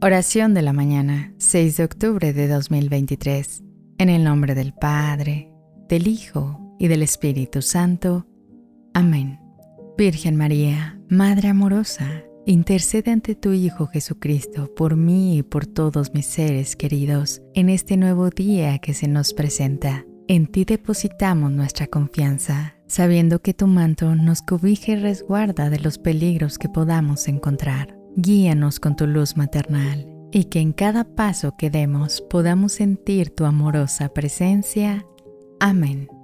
Oración de la mañana, 6 de octubre de 2023. En el nombre del Padre, del Hijo y del Espíritu Santo. Amén. Virgen María, Madre amorosa, intercede ante tu Hijo Jesucristo por mí y por todos mis seres queridos en este nuevo día que se nos presenta. En ti depositamos nuestra confianza, sabiendo que tu manto nos cobija y resguarda de los peligros que podamos encontrar. Guíanos con tu luz maternal y que en cada paso que demos podamos sentir tu amorosa presencia. Amén.